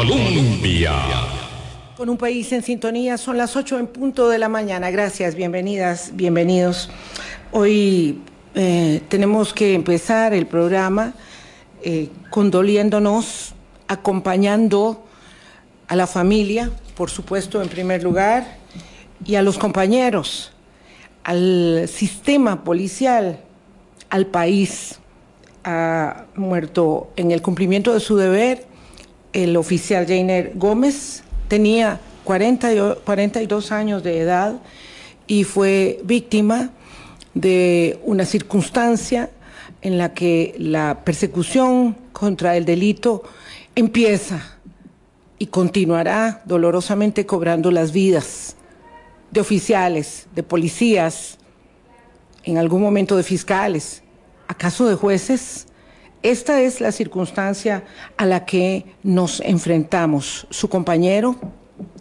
Colombia. Con un país en sintonía, son las 8 en punto de la mañana. Gracias, bienvenidas, bienvenidos. Hoy eh, tenemos que empezar el programa eh, condoliéndonos, acompañando a la familia, por supuesto, en primer lugar, y a los compañeros, al sistema policial, al país. Ha muerto en el cumplimiento de su deber el oficial Jainer Gómez, tenía 40, 42 años de edad y fue víctima de una circunstancia en la que la persecución contra el delito empieza y continuará dolorosamente cobrando las vidas de oficiales, de policías, en algún momento de fiscales, acaso de jueces. Esta es la circunstancia a la que nos enfrentamos. Su compañero,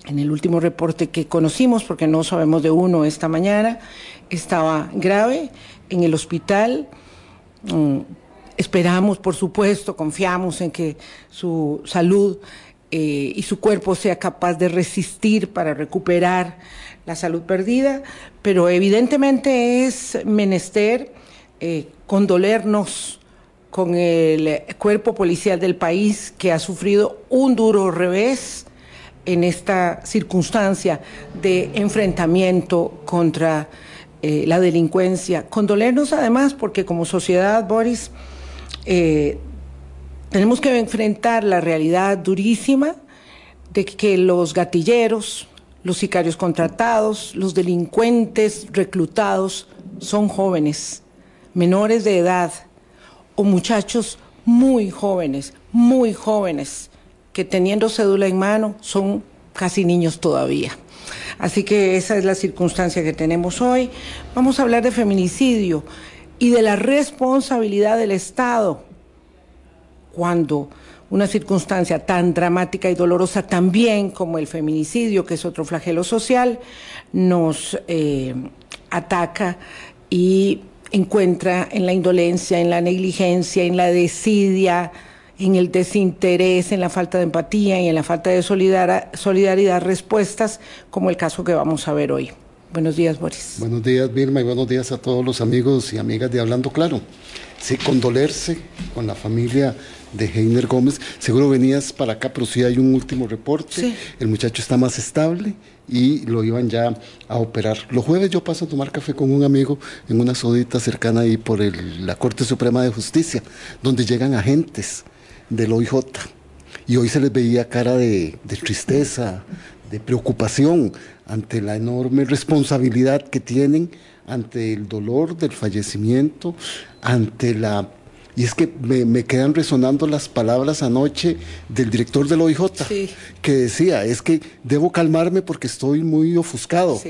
en el último reporte que conocimos, porque no sabemos de uno esta mañana, estaba grave en el hospital. Mm, esperamos, por supuesto, confiamos en que su salud eh, y su cuerpo sea capaz de resistir para recuperar la salud perdida, pero evidentemente es menester eh, condolernos con el cuerpo policial del país que ha sufrido un duro revés en esta circunstancia de enfrentamiento contra eh, la delincuencia. Condolernos además porque como sociedad, Boris, eh, tenemos que enfrentar la realidad durísima de que los gatilleros, los sicarios contratados, los delincuentes reclutados son jóvenes, menores de edad o muchachos muy jóvenes, muy jóvenes, que teniendo cédula en mano son casi niños todavía. Así que esa es la circunstancia que tenemos hoy. Vamos a hablar de feminicidio y de la responsabilidad del Estado cuando una circunstancia tan dramática y dolorosa también como el feminicidio, que es otro flagelo social, nos eh, ataca y encuentra en la indolencia, en la negligencia, en la desidia, en el desinterés, en la falta de empatía y en la falta de solidaridad respuestas, como el caso que vamos a ver hoy. Buenos días, Boris. Buenos días, Vilma, y buenos días a todos los amigos y amigas de Hablando Claro. Sí, condolerse con la familia de Heiner Gómez. Seguro venías para acá, pero sí hay un último reporte. El muchacho está más estable y lo iban ya a operar. Los jueves yo paso a tomar café con un amigo en una sodita cercana ahí por la Corte Suprema de Justicia, donde llegan agentes del OIJ. Y hoy se les veía cara de, de tristeza, de preocupación ante la enorme responsabilidad que tienen, ante el dolor del fallecimiento, ante la y es que me, quedan resonando las palabras anoche del director del OIJ, que decía, es que debo calmarme porque estoy muy ofuscado.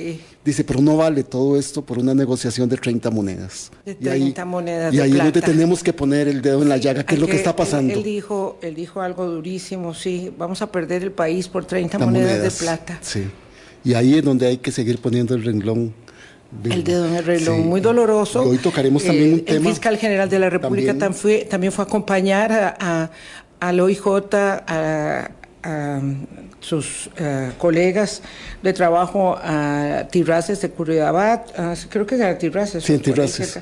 Dice, pero no vale todo esto por una negociación de 30 monedas. De 30 y ahí, monedas. Y ahí es donde tenemos que poner el dedo en la llaga, ¿qué es lo que está pasando? Él, dijo, él dijo algo durísimo, sí, vamos a perder el país por 30 monedas, de plata. Sí. Y ahí es donde hay que seguir poniendo el renglón el dedo en el reloj, muy doloroso. hoy tocaremos también un tema. El fiscal general de la República también, fue, también fue a acompañar a, al OIJ, a, sus eh, colegas de trabajo a Tirraces de Curridabat, creo que era Tirraces. Sí, Tirraces.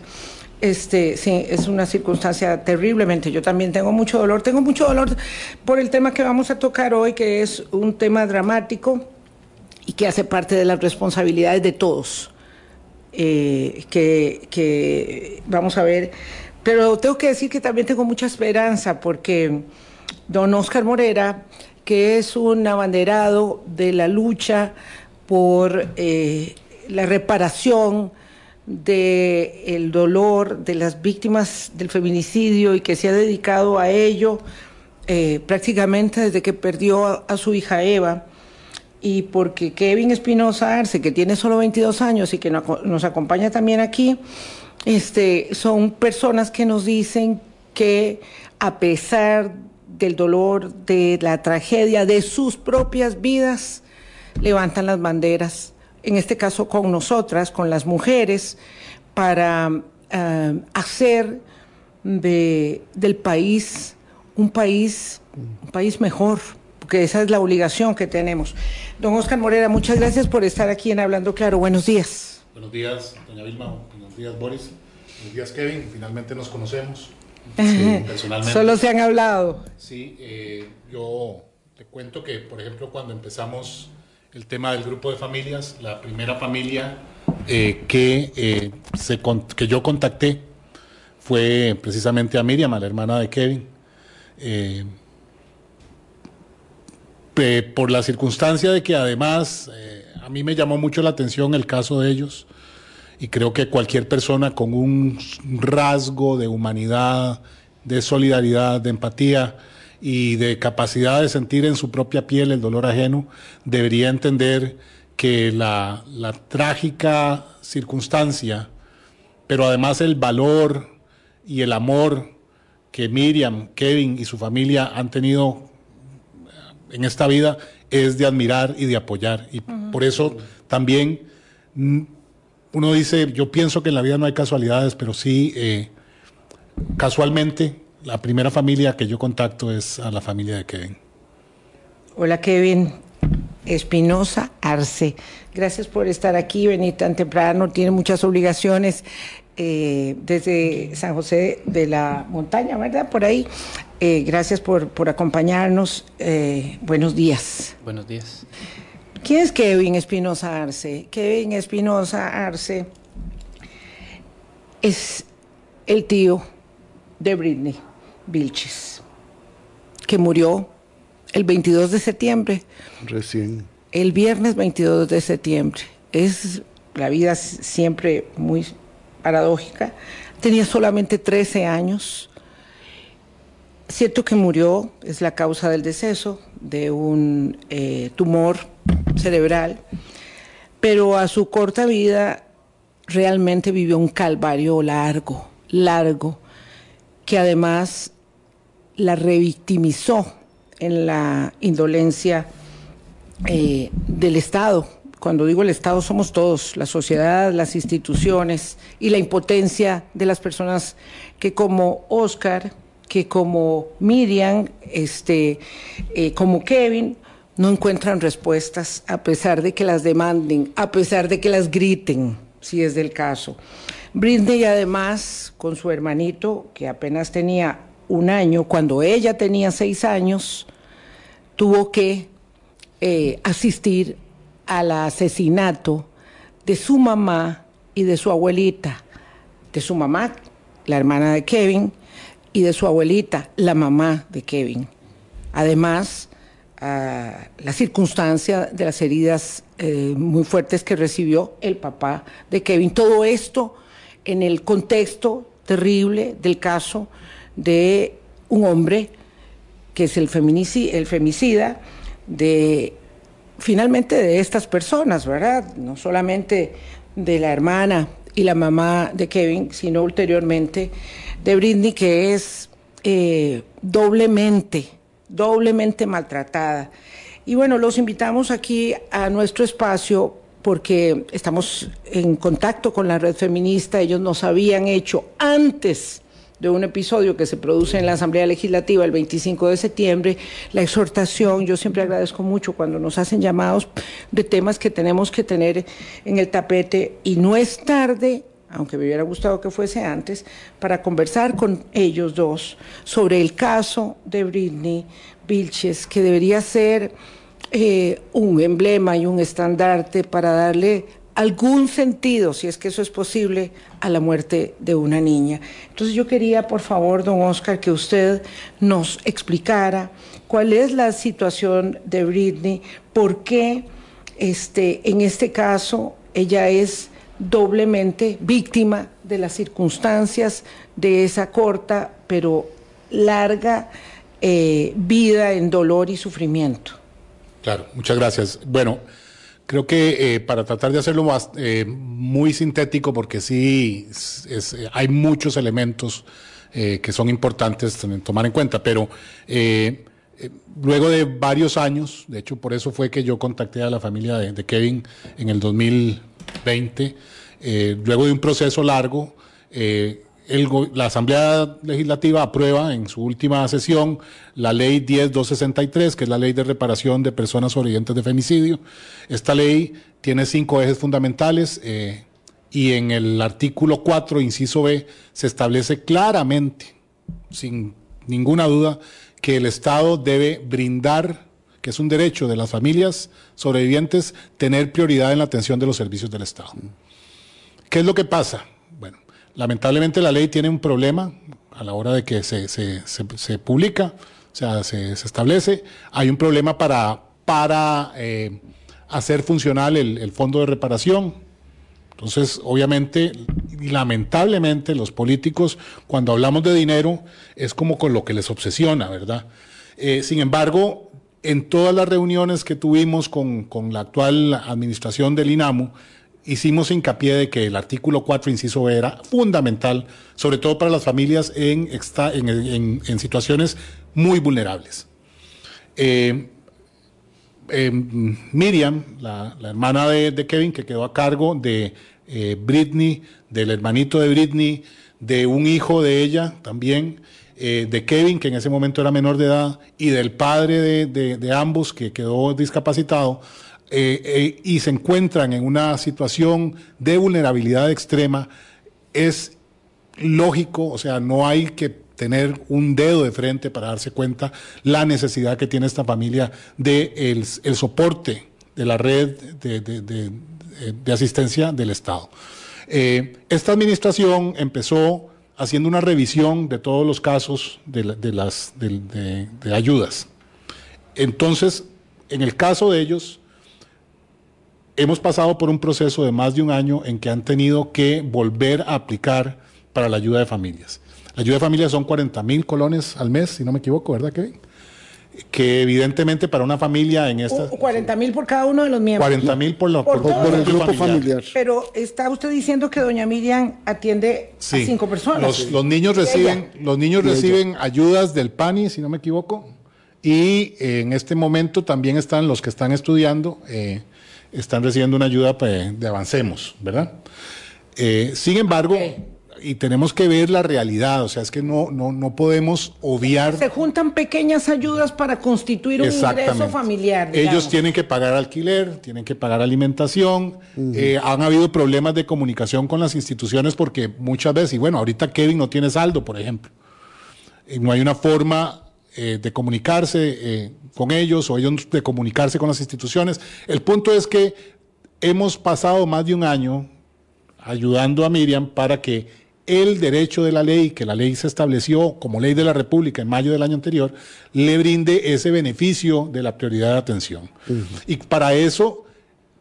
Este, sí, es una circunstancia terriblemente. Yo también tengo mucho dolor. Tengo mucho dolor por el tema que vamos a tocar hoy, que es un tema dramático y que hace parte de las responsabilidades de todos eh, que, vamos a ver. Pero tengo que decir que también tengo mucha esperanza porque don Oscar Morera, que es un abanderado de la lucha por eh, la reparación del dolor de las víctimas del feminicidio y que se ha dedicado a ello eh, prácticamente desde que perdió a su hija Eva y porque Kevin Espinosa Arce, que tiene solo 22 años y que nos acompaña también aquí, este, son personas que nos dicen que a pesar del dolor, de la tragedia, de sus propias vidas, levantan las banderas, en este caso con nosotras, con las mujeres, para eh, hacer de, del país un país, un país mejor, porque esa es la obligación que tenemos. Don Oscar Morera, muchas gracias por estar aquí en Hablando Claro. Buenos días. Buenos días, doña Vilma. Buenos días, Boris. Buenos días, Kevin. Finalmente nos conocemos. personalmente. Solo se han hablado. Sí, eh, yo te cuento que, por ejemplo, cuando empezamos el tema del grupo de familias, la primera familia eh, que, eh, se, que yo contacté fue precisamente a Miriam, a la hermana de Kevin. Eh, por la circunstancia de que además a mí me llamó mucho la atención el caso de ellos y creo que cualquier persona con un rasgo de humanidad, de solidaridad, de empatía, y de capacidad de sentir en su propia piel el dolor ajeno, debería entender que la, trágica circunstancia, pero además el valor y el amor que Miriam, Kevin y su familia han tenido en esta vida es de admirar y de apoyar. Y por eso también mm, uno dice, yo pienso que en la vida no hay casualidades, pero sí, eh, casualmente la primera familia que yo contacto es a la familia de Kevin. Hola Kevin, Espinosa Arce. Gracias por estar aquí, venir tan temprano, tiene muchas obligaciones eh, desde San José de la Montaña, ¿verdad? Por ahí. Eh, gracias por, acompañarnos. Eh, buenos días. Buenos días. ¿Quién es Kevin Espinosa Arce? Kevin Espinosa Arce es el tío de Britney. Vilches, que murió el 22 de septiembre. Recién. El viernes 22 de septiembre. Es la vida siempre muy paradójica. Tenía solamente 13 años. Cierto que murió, es la causa del deceso de un eh, tumor cerebral, pero a su corta vida realmente vivió un calvario largo, largo, que además la revictimizó en la indolencia eh, del Estado. Cuando digo el Estado somos todos, la sociedad, las instituciones y la impotencia de las personas que como Oscar, que como Miriam, este, eh, como Kevin, no encuentran respuestas a pesar de que las demanden, a pesar de que las griten, si es del caso. Britney además, con su hermanito, que apenas tenía un año, cuando ella tenía seis años, tuvo que eh, asistir al asesinato de su mamá y de su abuelita, de su mamá, la hermana de Kevin, y de su abuelita, la mamá de Kevin. Además, la circunstancia de las heridas eh, muy fuertes que recibió el papá de Kevin. Todo esto en el contexto terrible del caso de un hombre que es el, el femicida de finalmente de estas personas, ¿verdad? No solamente de la hermana y la mamá de Kevin, sino ulteriormente de Britney, que es eh, doblemente, doblemente maltratada. Y bueno, los invitamos aquí a nuestro espacio porque estamos en contacto con la red feminista, ellos nos habían hecho antes de un episodio que se produce en la Asamblea Legislativa el 25 de septiembre, la exhortación, yo siempre agradezco mucho cuando nos hacen llamados de temas que tenemos que tener en el tapete y no es tarde, aunque me hubiera gustado que fuese antes, para conversar con ellos dos sobre el caso de Britney Vilches, que debería ser eh, un emblema y un estandarte para darle algún sentido, si es que eso es posible, a la muerte de una niña. Entonces yo quería, por favor, don Oscar, que usted nos explicara cuál es la situación de Britney, por qué este, en este caso ella es doblemente víctima de las circunstancias de esa corta pero larga eh, vida en dolor y sufrimiento. Claro, muchas gracias. Bueno, Creo que eh, para tratar de hacerlo más, eh, muy sintético, porque sí eh, hay muchos elementos que son importantes tomar en cuenta, pero luego de varios años, de hecho por eso fue que yo contacté a la familia de, Kevin en el 2020, luego de un proceso largo, la Asamblea Legislativa aprueba en su última sesión la ley 10263, que es la ley de reparación de personas sobrevivientes de femicidio. Esta ley tiene cinco ejes fundamentales eh, y en el artículo 4, inciso B, se establece claramente, sin ninguna duda, que el Estado debe brindar, que es un derecho de las familias sobrevivientes, tener prioridad en la atención de los servicios del Estado. ¿Qué es lo que pasa? Lamentablemente la ley tiene un problema a la hora de que se, se, publica, o sea, se, establece. Hay un problema para, para eh, hacer funcional el, el fondo de reparación. Entonces, obviamente, y lamentablemente, los políticos, cuando hablamos de dinero, es como con lo que les obsesiona, ¿verdad? Eh, sin embargo, en todas las reuniones que tuvimos con, con la actual administración del INAMU, hicimos hincapié de que el artículo 4, inciso B, era fundamental, sobre todo para las familias en, en, situaciones muy vulnerables. Eh, eh, Miriam, la, hermana de, Kevin, que quedó a cargo de eh, Britney, del hermanito de Britney, de un hijo de ella también, de Kevin, que en ese momento era menor de edad, y del padre de ambos, que quedó discapacitado, eh, eh, y se encuentran en una situación de vulnerabilidad extrema, es lógico, o sea, no hay que tener un dedo de frente para darse cuenta la necesidad que tiene esta familia de el, soporte de la red de, asistencia del Estado. Eh, esta administración empezó haciendo una revisión de todos los casos de, las de ayudas. Entonces, en el caso de ellos, hemos pasado por un proceso de más de un año en que han tenido que volver a aplicar para la ayuda de familias. La ayuda de familias son 40 mil colones al mes, si no me equivoco, ¿verdad, Kevin? Que evidentemente para una familia en esta... 40 mil por cada uno de los miembros. 40 mil por, el grupo familiar. Pero está usted diciendo que doña Miriam atiende a cinco personas. Los, niños reciben, los niños reciben ayudas del PANI, si no me equivoco, y eh, en este momento también están los que están estudiando... Eh, están recibiendo una ayuda pues, de Avancemos, ¿verdad? Eh, sin embargo, y tenemos que ver la realidad, o sea, es que no, no, no podemos obviar... Se juntan pequeñas ayudas para constituir un ingreso familiar. Ellos tienen que pagar alquiler, tienen que pagar alimentación, eh, han habido problemas de comunicación con las instituciones porque muchas veces, y bueno, ahorita Kevin no tiene saldo, por ejemplo, y no hay una forma eh, de comunicarse eh, con ellos o ellos de comunicarse con las instituciones. El punto es que hemos pasado más de un año ayudando a Miriam para que el derecho de la ley, que la ley se estableció como ley de la República en mayo del año anterior, le brinde ese beneficio de la prioridad de atención. Y para eso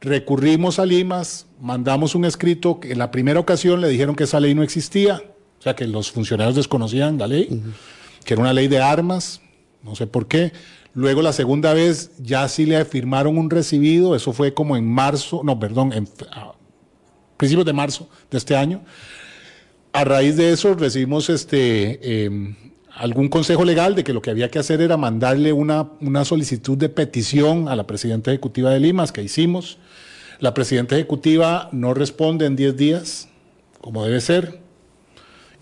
recurrimos a Limas, mandamos un escrito, que en la primera ocasión le dijeron que esa ley no existía, o sea que los funcionarios desconocían la ley, que era una ley de armas, no sé por qué. Luego la segunda vez ya sí le firmaron un recibido, eso fue como en marzo, no, perdón, en principios de marzo de este año. A raíz de eso recibimos este, em, algún consejo legal de que lo que había que hacer era mandarle una, una solicitud de petición a la presidenta ejecutiva de Limas, que hicimos. La presidenta ejecutiva no responde en 10 días, como debe ser,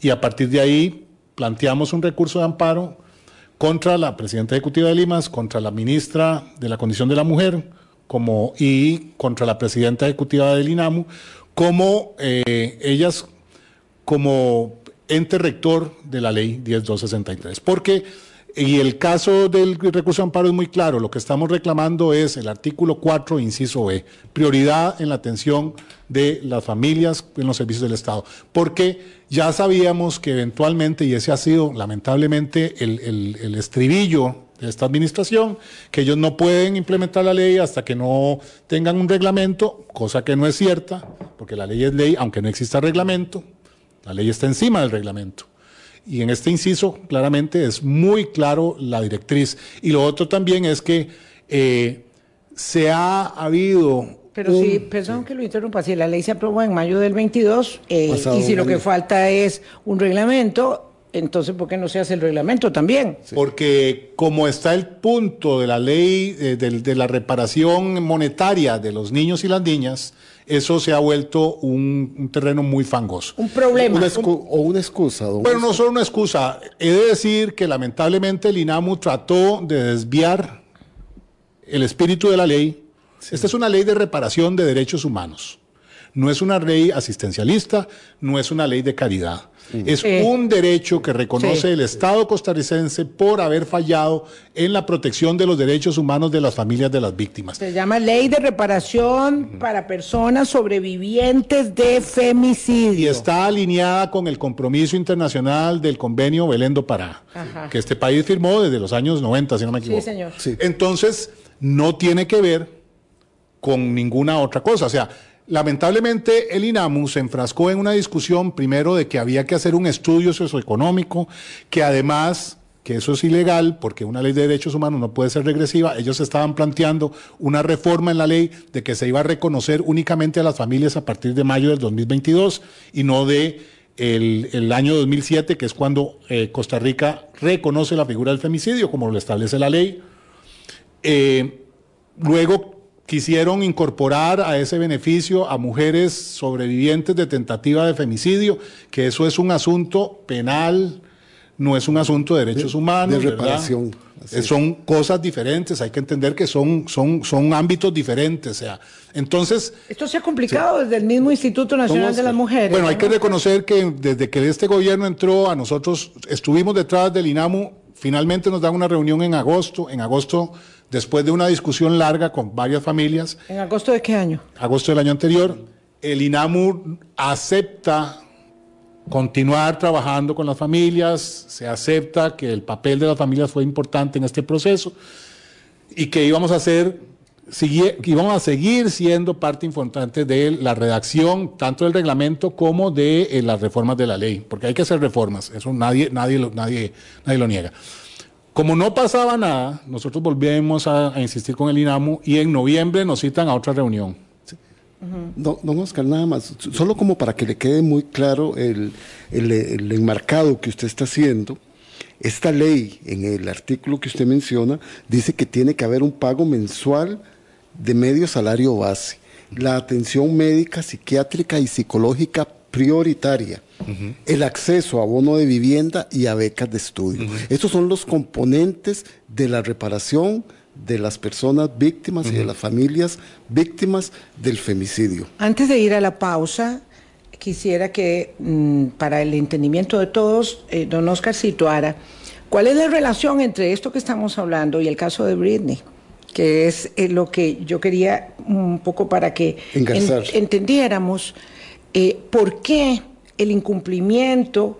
y a partir de ahí planteamos un recurso de amparo contra la presidenta ejecutiva de Limas, contra la ministra de la Condición de la Mujer como, y contra la presidenta ejecutiva del INAMU, como eh, ellas como ente rector de la ley 10263. Porque y el caso del recurso de amparo es muy claro. Lo que estamos reclamando es el artículo 4, inciso B, prioridad en la atención de las familias en los servicios del Estado. Porque ya sabíamos que eventualmente, y ese ha sido lamentablemente el, estribillo de esta administración, que ellos no pueden implementar la ley hasta que no tengan un reglamento, cosa que no es cierta, porque la ley es ley, aunque no exista reglamento, la ley está encima del reglamento. Y en este inciso, claramente, es muy claro la directriz. Y lo otro también es que eh, se ha habido pero sí, perdón que lo interrumpa, si la ley se aprobó en mayo del 22 eh, y si lo que falta es un reglamento, entonces ¿por qué no se hace el reglamento también? Porque como está el punto de la ley eh, de, la reparación monetaria de los niños y las niñas, eso se ha vuelto un, terreno muy fangoso. Un problema. o una excusa. Bueno, no solo una excusa. He de decir que lamentablemente el INAMU trató de desviar el espíritu de la ley. Esta es una ley de reparación de derechos humanos. No es una ley asistencialista, no es una ley de caridad. Mm. Es un derecho que reconoce el Estado costarricense por haber fallado en la protección de los derechos humanos de las familias de las víctimas. Se llama Ley de Reparación para Personas Sobrevivientes de Femicidio. Y está alineada con el compromiso internacional del convenio Belén do Pará, que este país firmó desde los años 90, si no me equivoco. Sí, señor. Entonces, no tiene que ver con ninguna otra cosa. O sea, Lamentablemente, el INAMU se enfrascó en una discusión primero de que había que hacer un estudio socioeconómico, que además, que eso es ilegal, porque una ley de derechos humanos no puede ser regresiva, ellos estaban planteando una reforma en la ley de que se iba a reconocer únicamente a las familias a partir de mayo del 2022 y no de el, año 2007, que es cuando eh, Costa Rica reconoce la figura del femicidio, como lo establece la ley. Eh, luego quisieron incorporar a ese beneficio a mujeres sobrevivientes de tentativa de femicidio, que eso es un asunto penal, no es un asunto de derechos humanos. De reparación. Son cosas diferentes, hay que entender que son, son, son ámbitos diferentes. O sea, entonces. Esto se ha complicado desde el mismo Instituto Nacional de las Mujeres. Bueno, hay que reconocer que desde que este gobierno entró, a nosotros estuvimos detrás del INAMU, finalmente nos dan una reunión en agosto. En agosto Después de una discusión larga con varias familias. ¿En agosto de qué año? Agosto del año anterior. El INAMUR acepta continuar trabajando con las familias, se acepta que el papel de las familias fue importante en este proceso y que íbamos a hacer, íbamos a seguir siendo parte importante de la redacción tanto del reglamento como de eh, las reformas de la ley, porque hay que hacer reformas, eso nadie, nadie, nadie, nadie lo niega. Como no pasaba nada, nosotros volvemos a, insistir con el INAMU y en noviembre nos citan a otra reunión. Don, Oscar, nada más, solo como para que le quede muy claro el, enmarcado que usted está haciendo, esta ley, en el artículo que usted menciona, dice que tiene que haber un pago mensual de medio salario base. La atención médica, psiquiátrica y psicológica prioritaria, el acceso a bono de vivienda y a becas de estudio. Estos son los componentes de la reparación de las personas víctimas y de las familias víctimas del femicidio. Antes de ir a la pausa, quisiera que mm, para el entendimiento de todos, eh, don Oscar situara cuál es la relación entre esto que estamos hablando y el caso de Britney que es eh, lo que yo quería un poco para que entendiéramos eh, por qué el incumplimiento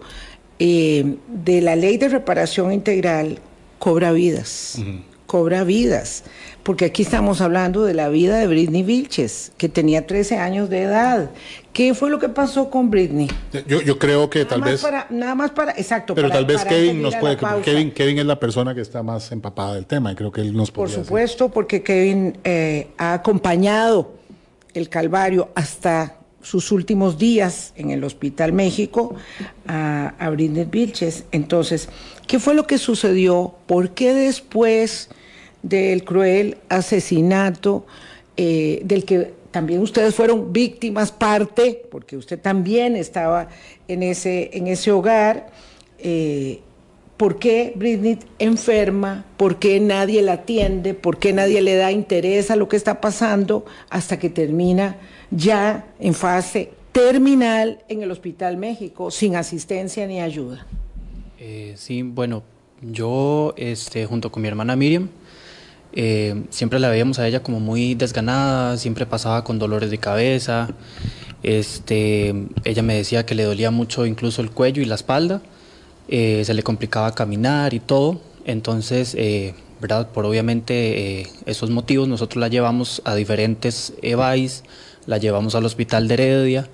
eh, de la ley de reparación integral cobra vidas. Cobra vidas. Porque aquí estamos hablando de la vida de Britney Vilches, que tenía 13 años de edad. ¿Qué fue lo que pasó con Britney? Yo, creo que tal vez. nada más para. Exacto. Pero tal vez Kevin nos puede. Kevin, Kevin es la persona que está más empapada del tema y creo que él nos puede. Por supuesto, porque Kevin eh, ha acompañado el Calvario hasta sus últimos días en el Hospital México a, a Britney Vilches. Entonces, ¿qué fue lo que sucedió? ¿Por qué después del cruel asesinato eh, del que también ustedes fueron víctimas parte, porque usted también estaba en ese, en ese hogar, eh, ¿por qué Britney enferma? ¿Por qué nadie la atiende? ¿Por qué nadie le da interés a lo que está pasando hasta que termina ya en fase terminal en el Hospital México, sin asistencia ni ayuda. Eh, sí, bueno, yo este, junto con mi hermana Miriam, eh, siempre la veíamos a ella como muy desganada, siempre pasaba con dolores de cabeza. Este, ella me decía que le dolía mucho incluso el cuello y la espalda, eh, se le complicaba caminar y todo. Entonces, ¿verdad? Por obviamente esos motivos, nosotros la llevamos a diferentes EVAIS, la llevamos al hospital de Heredia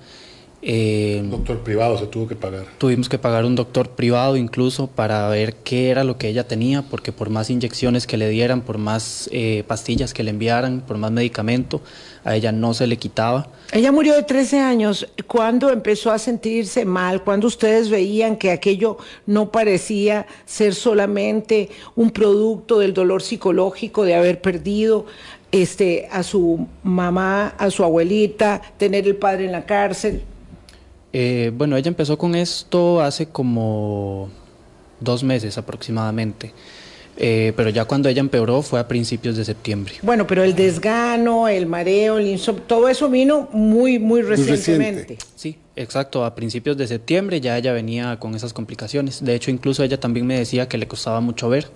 Eh, doctor privado se tuvo que pagar. Tuvimos que pagar un doctor privado incluso para ver qué era lo que ella tenía, porque por más inyecciones que le dieran, por más eh, pastillas que le enviaran, por más medicamento, a ella no se le quitaba. Ella murió de 13 años. ¿Cuándo empezó a sentirse mal? ¿Cuándo ustedes veían que aquello no parecía ser solamente un producto del dolor psicológico de haber perdido este, a su mamá, a su abuelita, tener el padre en la cárcel? Eh, bueno, ella empezó con esto hace como dos meses aproximadamente. Eh, pero ya cuando ella empeoró fue a principios de septiembre. Bueno, pero el desgano, el mareo, el insomnio, todo eso vino muy, muy recientemente. Sí, exacto. A principios de septiembre ya ella venía con esas complicaciones. De hecho, incluso ella también me decía que le costaba mucho ver.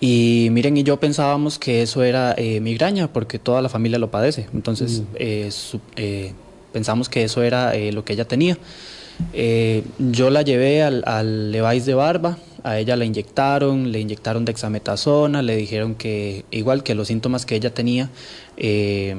Y miren, y yo pensábamos que eso era eh, migraña, porque toda la familia lo padece. Entonces, mm pensamos que eso era eh, lo que ella tenía. Eh, yo la llevé al, al Levi's de Barba, a ella la inyectaron, le inyectaron dexametasona, le dijeron que igual que los síntomas que ella tenía eh,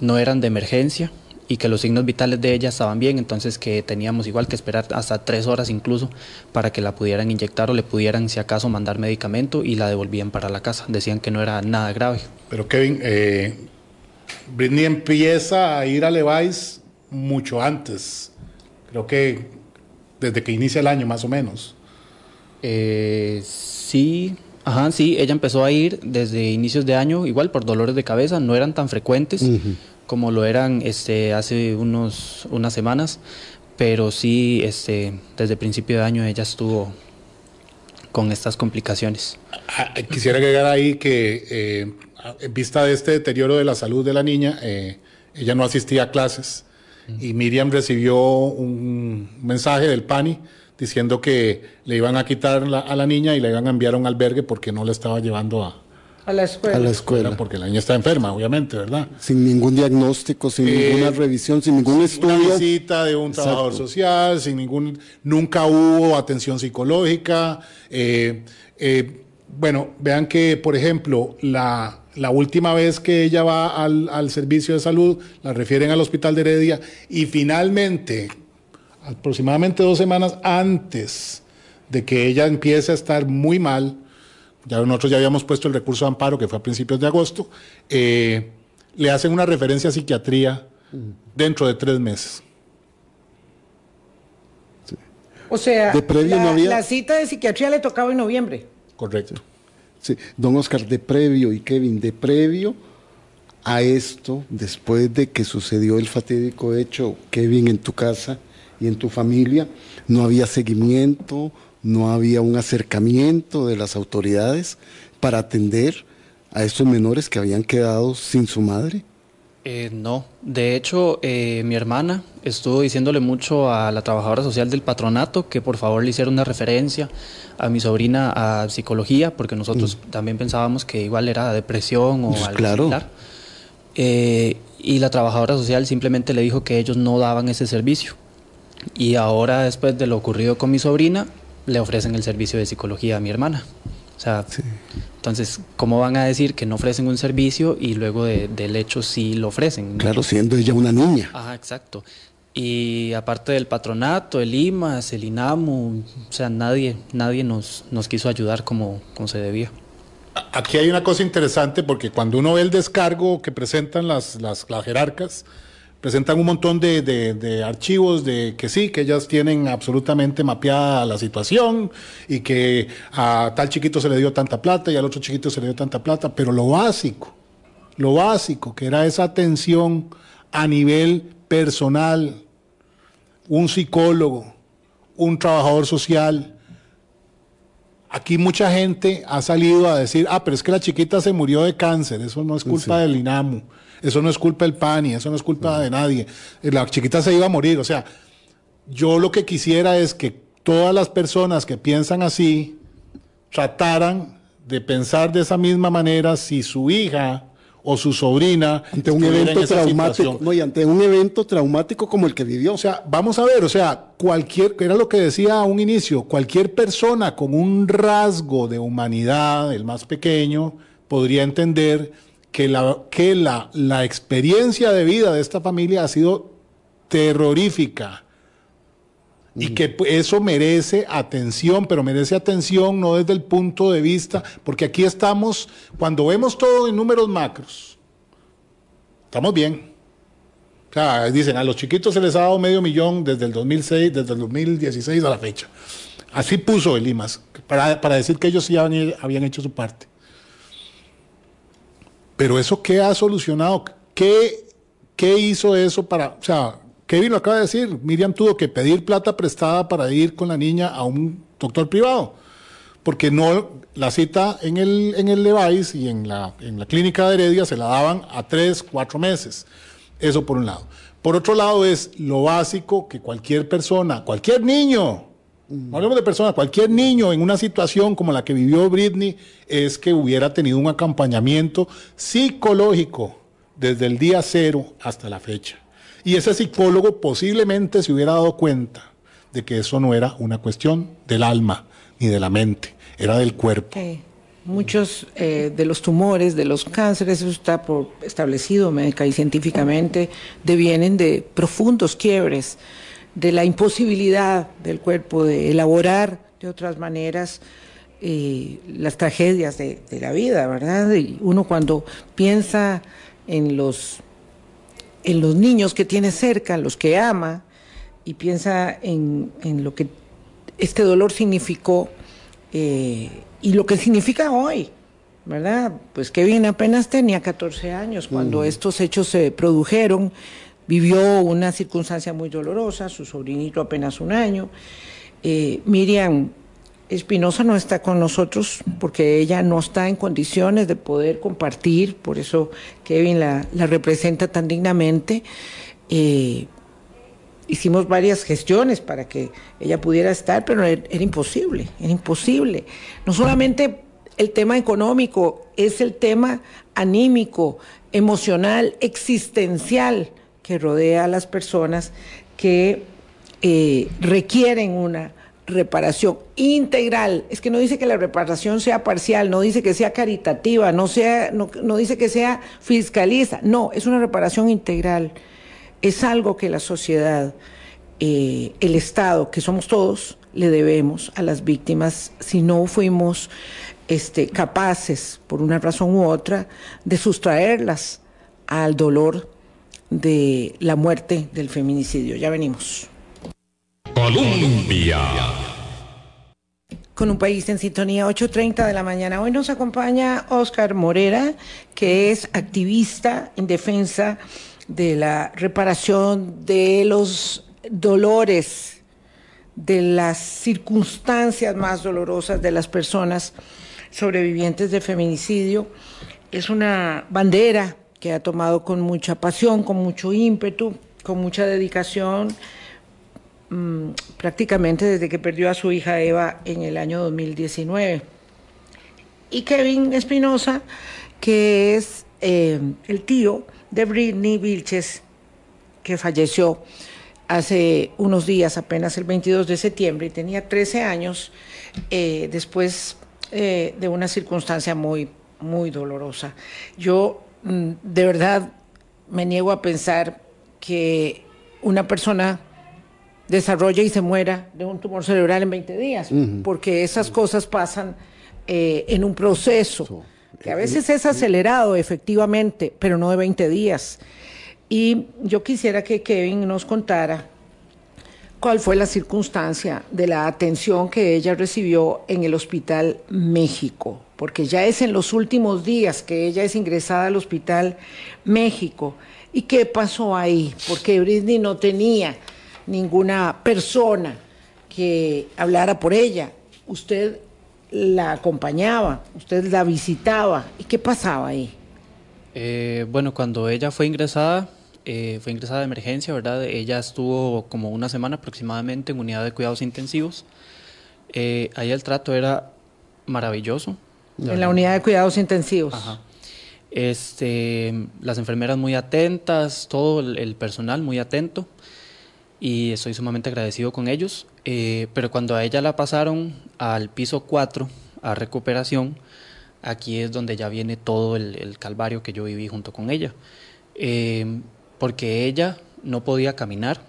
no eran de emergencia y que los signos vitales de ella estaban bien, entonces que teníamos igual que esperar hasta tres horas incluso para que la pudieran inyectar o le pudieran si acaso mandar medicamento y la devolvían para la casa. Decían que no era nada grave. Pero Kevin, Britney empieza a ir a Levi's mucho antes. Creo que desde que inicia el año, más o menos. Eh, sí, ajá, sí, ella empezó a ir desde inicios de año, igual por dolores de cabeza, no eran tan frecuentes como lo eran este, hace unos, unas semanas, pero sí, este, desde principio de año ella estuvo con estas complicaciones. Ah, quisiera agregar ahí que eh, en vista de este deterioro de la salud de la niña, eh, ella no asistía a clases y Miriam recibió un mensaje del PANI diciendo que le iban a quitar a la niña y le iban a enviar a un albergue porque no la estaba llevando a, a la escuela. A la escuela. Porque la niña está enferma, obviamente, ¿verdad? Sin ningún diagnóstico, sin eh, ninguna revisión, sin ningún estudio. Una visita de un trabajador social, sin ningún. Nunca hubo atención psicológica. Eh, eh, bueno, vean que, por ejemplo, la, la última vez que ella va al, al, servicio de salud, la refieren al hospital de Heredia y finalmente, aproximadamente dos semanas antes de que ella empiece a estar muy mal, ya nosotros ya habíamos puesto el recurso de amparo, que fue a principios de agosto, eh, le hacen una referencia a psiquiatría dentro de tres meses. O sea, la cita de psiquiatría le tocaba en noviembre. Correcto. Don Oscar, de previo y Kevin, de previo a esto, después de que sucedió el fatídico hecho, Kevin, en tu casa y en tu familia, no había seguimiento, no había un acercamiento de las autoridades para atender a estos menores que habían quedado sin su madre. Eh, no, de hecho eh, mi hermana estuvo diciéndole mucho a la trabajadora social del patronato que por favor le hiciera una referencia a mi sobrina a psicología, porque nosotros mm. también pensábamos que igual era depresión o pues algo similar. Eh, y la trabajadora social simplemente le dijo que ellos no daban ese servicio. Y ahora, después de lo ocurrido con mi sobrina, le ofrecen el servicio de psicología a mi hermana. O sea, entonces, ¿cómo van a decir que no ofrecen un servicio y luego del hecho sí lo ofrecen? Claro, siendo ella una niña. Ah, exacto. Y aparte del patronato, el IMAS, el INAMU, o sea, nadie, nadie nos, nos quiso ayudar como, como se debía. Aquí hay una cosa interesante porque cuando uno ve el descargo que presentan las, las, las jerarcas, presentan un montón de, de, archivos de que sí, que ellas tienen absolutamente mapeada la situación y que a tal chiquito se le dio tanta plata y al otro chiquito se le dio tanta plata, pero lo básico, lo básico, que era esa atención a nivel personal, un psicólogo, un trabajador social. Aquí mucha gente ha salido a decir, ah, pero es que la chiquita se murió de cáncer, eso no es culpa del INAMU. Eso no es culpa del PANI, eso no es culpa de nadie. La chiquita se iba a morir. O sea, yo lo que quisiera es que todas las personas que piensan así trataran de pensar de esa misma manera si su hija o su sobrina ante un evento traumático no, y ante un evento traumático como el que vivió. O sea, vamos a ver, o sea, cualquier, era lo que decía a un inicio, cualquier persona con un rasgo de humanidad, el más pequeño, podría entender que la, que la, la experiencia de vida de esta familia ha sido terrorífica. Y que eso merece atención, pero merece atención no desde el punto de vista, porque aquí estamos, cuando vemos todo en números macros, estamos bien. O sea, dicen, a los chiquitos se les ha dado medio millón desde el 2006, desde el 2016 a la fecha. Así puso el IMAS, para, para decir que ellos sí habían, habían hecho su parte. Pero eso, ¿qué ha solucionado? ¿Qué, ¿Qué hizo eso para, o sea, Kevin lo acaba de decir, Miriam tuvo que pedir plata prestada para ir con la niña a un doctor privado, porque no la cita en el, en el Levice y en la, en la clínica de Heredia se la daban a tres, cuatro meses. Eso por un lado. Por otro lado es lo básico que cualquier persona, cualquier niño, no hablemos de persona, cualquier niño en una situación como la que vivió Britney es que hubiera tenido un acompañamiento psicológico desde el día cero hasta la fecha. Y ese psicólogo posiblemente se hubiera dado cuenta de que eso no era una cuestión del alma ni de la mente, era del cuerpo. Muchos eh, de los tumores, de los cánceres, eso está por establecido médica y científicamente, devienen de profundos quiebres, de la imposibilidad del cuerpo de elaborar de otras maneras eh, las tragedias de, de, la vida, ¿verdad? Y uno cuando piensa en los en los niños que tiene cerca, los que ama, y piensa en, lo que este dolor significó eh, y lo que significa hoy, ¿verdad? Pues Kevin apenas tenía 14 años cuando estos hechos se produjeron, vivió una circunstancia muy dolorosa, su sobrinito apenas un año. Eh, Miriam Espinosa no está con nosotros porque ella no está en condiciones de poder compartir, por eso Kevin la, representa tan dignamente. Eh, hicimos varias gestiones para que ella pudiera estar, pero era, era, imposible, era imposible. No solamente el tema económico, es el tema anímico, emocional, existencial que rodea a las personas que eh, requieren una reparación integral. Es que no dice que la reparación sea parcial, no dice que sea caritativa, no, sea, no, dice que sea fiscalista, no, es una reparación integral. Es algo que la sociedad, eh, el Estado, que somos todos, le debemos a las víctimas si no fuimos este, capaces, por una razón u otra, de sustraerlas al dolor de la muerte del feminicidio. Ya venimos. Colombia. Con un país en sintonía, 8.30 de la mañana. Hoy nos acompaña Oscar Morera, que es activista en defensa de la reparación de los dolores, de las circunstancias más dolorosas de las personas sobrevivientes de feminicidio. Es una bandera que ha tomado con mucha pasión, con mucho ímpetu, con mucha dedicación Mm, prácticamente desde que perdió a su hija Eva en el año 2019. Y Kevin Espinosa, que es eh, el tío de Britney Vilches, que falleció hace unos días, apenas el 22 de septiembre, y tenía 13 años, eh, después eh, de una circunstancia muy, muy dolorosa. Yo de verdad me niego a pensar que una persona desarrolla y se muera de un tumor cerebral en 20 días, porque esas cosas pasan eh, en un proceso que a veces es acelerado efectivamente, pero no de 20 días. Y yo quisiera que Kevin nos contara cuál fue la circunstancia de la atención que ella recibió en el Hospital México, porque ya es en los últimos días que ella es ingresada al Hospital México. ¿Y qué pasó ahí? Porque Britney no tenía ninguna persona que hablara por ella. Usted la acompañaba, usted la visitaba. ¿Y qué pasaba ahí? Eh, bueno, cuando ella fue ingresada, eh, fue ingresada de emergencia, ¿verdad? Ella estuvo como una semana aproximadamente en unidad de cuidados intensivos. Eh, ahí el trato era maravilloso. En la unidad de cuidados intensivos. Ajá. Este, las enfermeras muy atentas, todo el personal muy atento y estoy sumamente agradecido con ellos. Eh, pero cuando a ella la pasaron al piso 4, a recuperación, aquí es donde ya viene todo el, calvario que yo viví junto con ella. Eh, porque ella no podía caminar.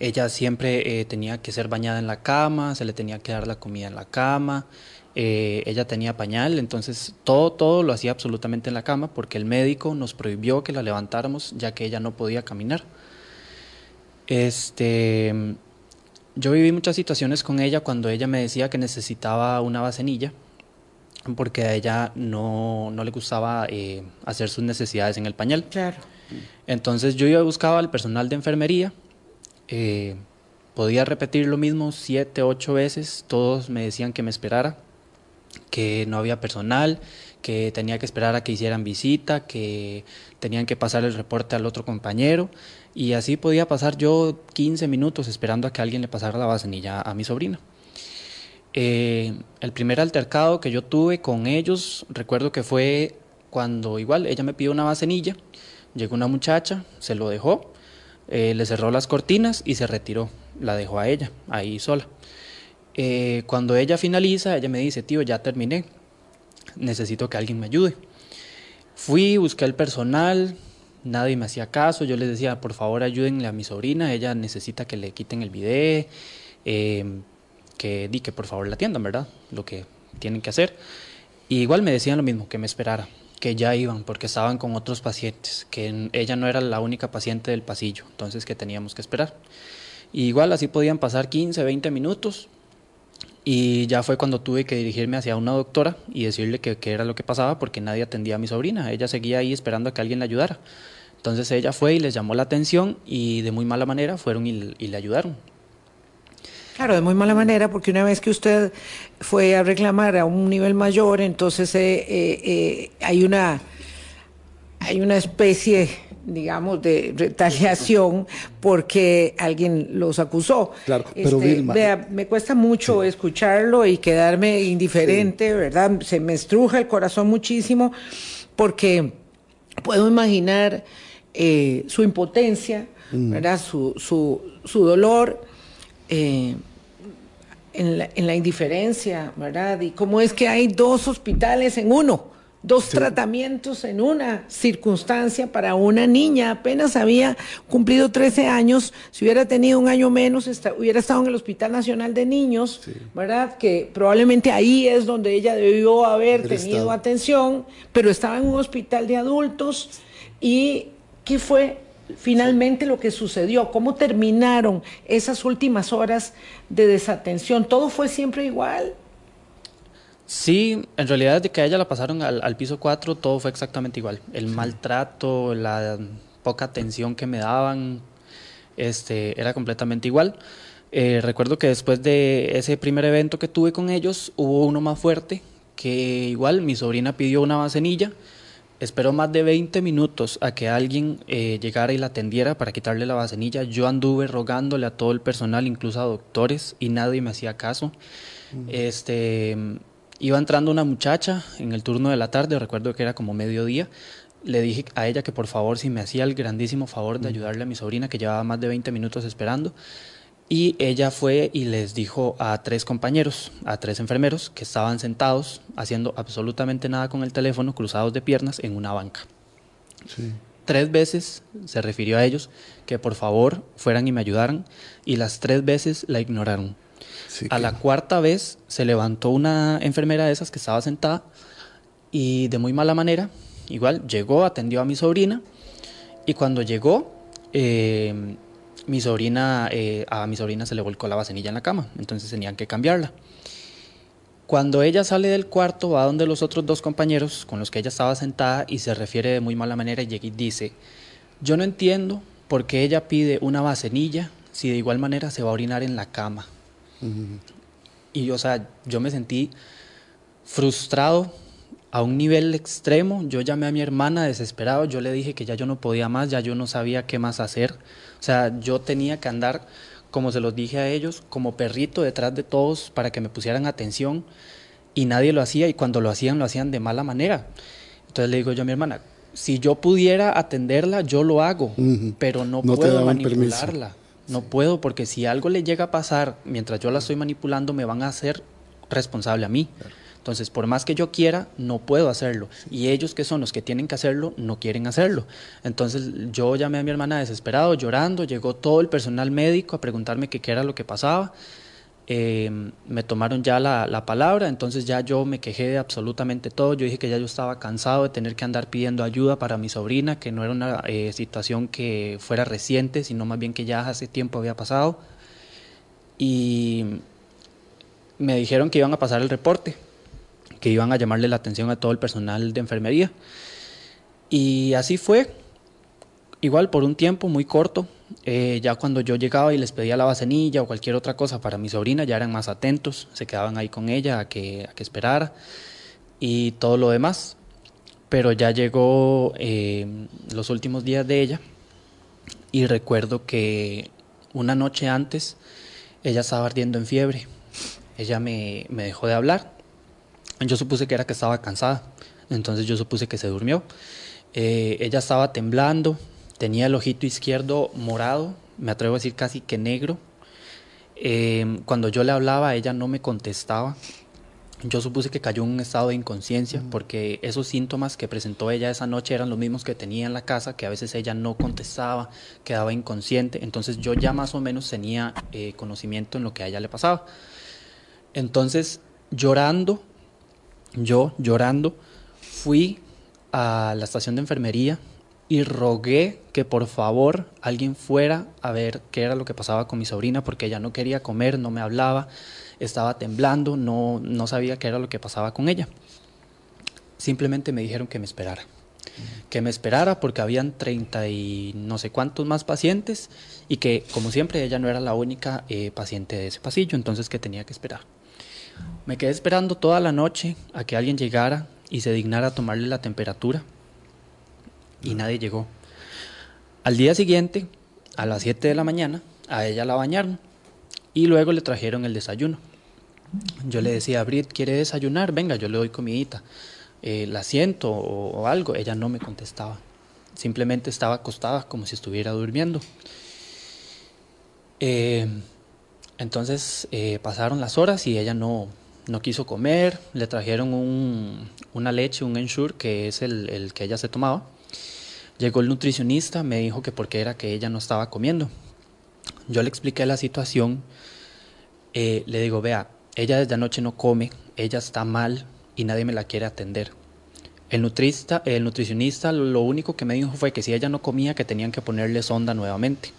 Ella siempre eh, tenía que ser bañada en la cama, se le tenía que dar la comida en la cama. Eh, ella tenía pañal, entonces todo, todo lo hacía absolutamente en la cama porque el médico nos prohibió que la levantáramos ya que ella no podía caminar. Este, yo viví muchas situaciones con ella cuando ella me decía que necesitaba una bacenilla porque a ella no, no le gustaba eh, hacer sus necesidades en el pañal. Claro. Entonces yo iba a buscar al personal de enfermería, eh, podía repetir lo mismo siete, ocho veces, todos me decían que me esperara, que no había personal, que tenía que esperar a que hicieran visita, que tenían que pasar el reporte al otro compañero y así podía pasar yo 15 minutos esperando a que alguien le pasara la vasenilla a mi sobrina. Eh, el primer altercado que yo tuve con ellos, recuerdo que fue cuando igual ella me pidió una vasenilla, llegó una muchacha, se lo dejó, eh, le cerró las cortinas y se retiró, la dejó a ella, ahí sola. Eh, cuando ella finaliza, ella me dice, tío, ya terminé, necesito que alguien me ayude. Fui, busqué el personal, nadie me hacía caso, yo les decía, por favor ayúdenle a mi sobrina, ella necesita que le quiten el video, eh, que di que por favor la atiendan, ¿verdad? Lo que tienen que hacer. Igual me decían lo mismo, que me esperara, que ya iban porque estaban con otros pacientes, que ella no era la única paciente del pasillo, entonces que teníamos que esperar. Igual así podían pasar 15, 20 minutos y ya fue cuando tuve que dirigirme hacia una doctora y decirle que, era lo que pasaba porque nadie atendía a mi sobrina. Ella seguía ahí esperando a que alguien la ayudara. Entonces ella fue y les llamó la atención y de muy mala manera fueron y, le ayudaron. Claro, de muy mala manera, porque una vez que usted fue a reclamar a un nivel mayor, entonces eh, eh, eh, hay una hay una especie digamos, de retaliación porque alguien los acusó. Claro, pero este, Vea, me cuesta mucho escucharlo y quedarme indiferente, ¿verdad? Se me estruja el corazón muchísimo porque puedo imaginar eh, su impotencia, mm. ¿verdad? Su, su, su dolor. Eh, en la, en la indiferencia, ¿verdad? Y cómo es que hay dos hospitales en uno dos tratamientos en una circunstancia para una niña. Apenas había cumplido 13 años, si hubiera tenido un año menos, hubiera estado en el Hospital Nacional de Niños, ¿verdad? Que probablemente ahí es donde ella debió haber tenido atención, pero estaba en un hospital de adultos. ¿Y qué fue finalmente lo que sucedió? ¿Cómo terminaron esas últimas horas de desatención? ¿Todo fue siempre igual? Sí, en realidad desde que a ella la pasaron al, piso 4 todo fue exactamente igual. El maltrato, la poca atención que me daban, este, era completamente igual. Eh, recuerdo que después de ese primer evento que tuve con ellos, hubo uno más fuerte, que igual mi sobrina pidió una vasenilla, esperó más de 20 minutos a que alguien eh, llegara y la atendiera para quitarle la vasenilla. Yo anduve rogándole a todo el personal, incluso a doctores, y nadie me hacía caso. Este Iba entrando una muchacha en el turno de la tarde, recuerdo que era como mediodía. Le dije a ella que por favor, si me hacía el grandísimo favor de ayudarle a mi sobrina, que llevaba más de 20 minutos esperando. Y ella fue y les dijo a tres compañeros, a tres enfermeros, que estaban sentados haciendo absolutamente nada con el teléfono, cruzados de piernas en una banca. Tres veces se refirió a ellos que por favor fueran y me ayudaran y las tres veces la ignoraron. A la cuarta vez se levantó una enfermera de esas que estaba sentada y de muy mala manera, igual llegó, atendió a mi sobrina y cuando llegó, eh, mi sobrina, eh, a mi sobrina se le volcó la vasenilla en la cama, entonces tenían que cambiarla. Cuando ella sale del cuarto, va donde los otros dos compañeros con los que ella estaba sentada y se refiere de muy mala manera y llega y dice, yo no entiendo por qué ella pide una vasenilla si de igual manera se va a orinar en la cama. Y, o sea, yo me sentí frustrado a un nivel extremo. Yo llamé a mi hermana desesperado, yo le dije que ya yo no podía más, ya yo no sabía qué más hacer. O sea, yo tenía que andar, como se los dije a ellos, como perrito detrás de todos para que me pusieran atención y nadie lo hacía y cuando lo hacían lo hacían de mala manera. Entonces le digo yo a mi hermana, si yo pudiera atenderla, yo lo hago, pero no, puedo manipularla. No puedo porque si algo le llega a pasar mientras yo la estoy manipulando me van a hacer responsable a mí. Entonces, por más que yo quiera, no puedo hacerlo. Y ellos que son los que tienen que hacerlo, no quieren hacerlo. Entonces, yo llamé a mi hermana desesperado, llorando, llegó todo el personal médico a preguntarme qué era lo que pasaba. Eh, me tomaron ya la, palabra, entonces ya yo me quejé de absolutamente todo, yo dije que ya yo estaba cansado de tener que andar pidiendo ayuda para mi sobrina, que no era una eh, situación que fuera reciente, sino más bien que ya hace tiempo había pasado. Y me dijeron que iban a pasar el reporte, que iban a llamarle la atención a todo el personal de enfermería. Y así fue, igual por un tiempo muy corto, eh, ya cuando yo llegaba y les pedía la bacenilla o cualquier otra cosa para mi sobrina, ya eran más atentos, se quedaban ahí con ella a que, a que esperara y todo lo demás. Pero ya llegó eh, los últimos días de ella y recuerdo que una noche antes ella estaba ardiendo en fiebre. Ella me, me dejó de hablar. Yo supuse que era que estaba cansada, entonces yo supuse que se durmió. Eh, ella estaba temblando, Tenía el ojito izquierdo morado, me atrevo a decir casi que negro. Em, cuando yo le hablaba, ella no me contestaba. Yo supuse que cayó en un estado de inconsciencia porque esos síntomas que presentó ella esa noche eran los mismos que tenía en la casa, que a veces ella no contestaba, quedaba inconsciente. Entonces yo ya más o menos tenía eh, conocimiento en lo que a ella le pasaba. Entonces, llorando, yo llorando, fui a la estación de enfermería y rogué que por favor alguien fuera a ver qué era lo que pasaba con mi sobrina porque ella no quería comer, no me hablaba, estaba temblando, no, no sabía qué era lo que pasaba con ella. Simplemente me dijeron que me esperara. Que me esperara porque habían 30 y no sé cuántos más pacientes y que como siempre ella no era la única eh, paciente de ese pasillo, entonces que tenía que esperar. Me quedé esperando toda la noche a que alguien llegara y se dignara a tomarle la temperatura y nadie llegó. Al día siguiente, a las 7 de la mañana, a ella la bañaron y luego le trajeron el desayuno. Yo le decía, Brit, ¿quiere desayunar? Venga, yo le doy comidita. Eh, la siento o, algo. Ella no me contestaba. Simplemente estaba acostada como si estuviera durmiendo. Eh, entonces eh, pasaron las horas y ella no, no quiso comer. Le trajeron un, una leche, un ensure, que es el, el que ella se tomaba. Llegó el nutricionista, me dijo que porque era que ella no estaba comiendo. Yo le expliqué la situación, eh, le digo, vea, ella desde anoche no come, ella está mal y nadie me la quiere atender. El, nutrista, el nutricionista lo único que me dijo fue que si ella no comía, que tenían que ponerle sonda nuevamente.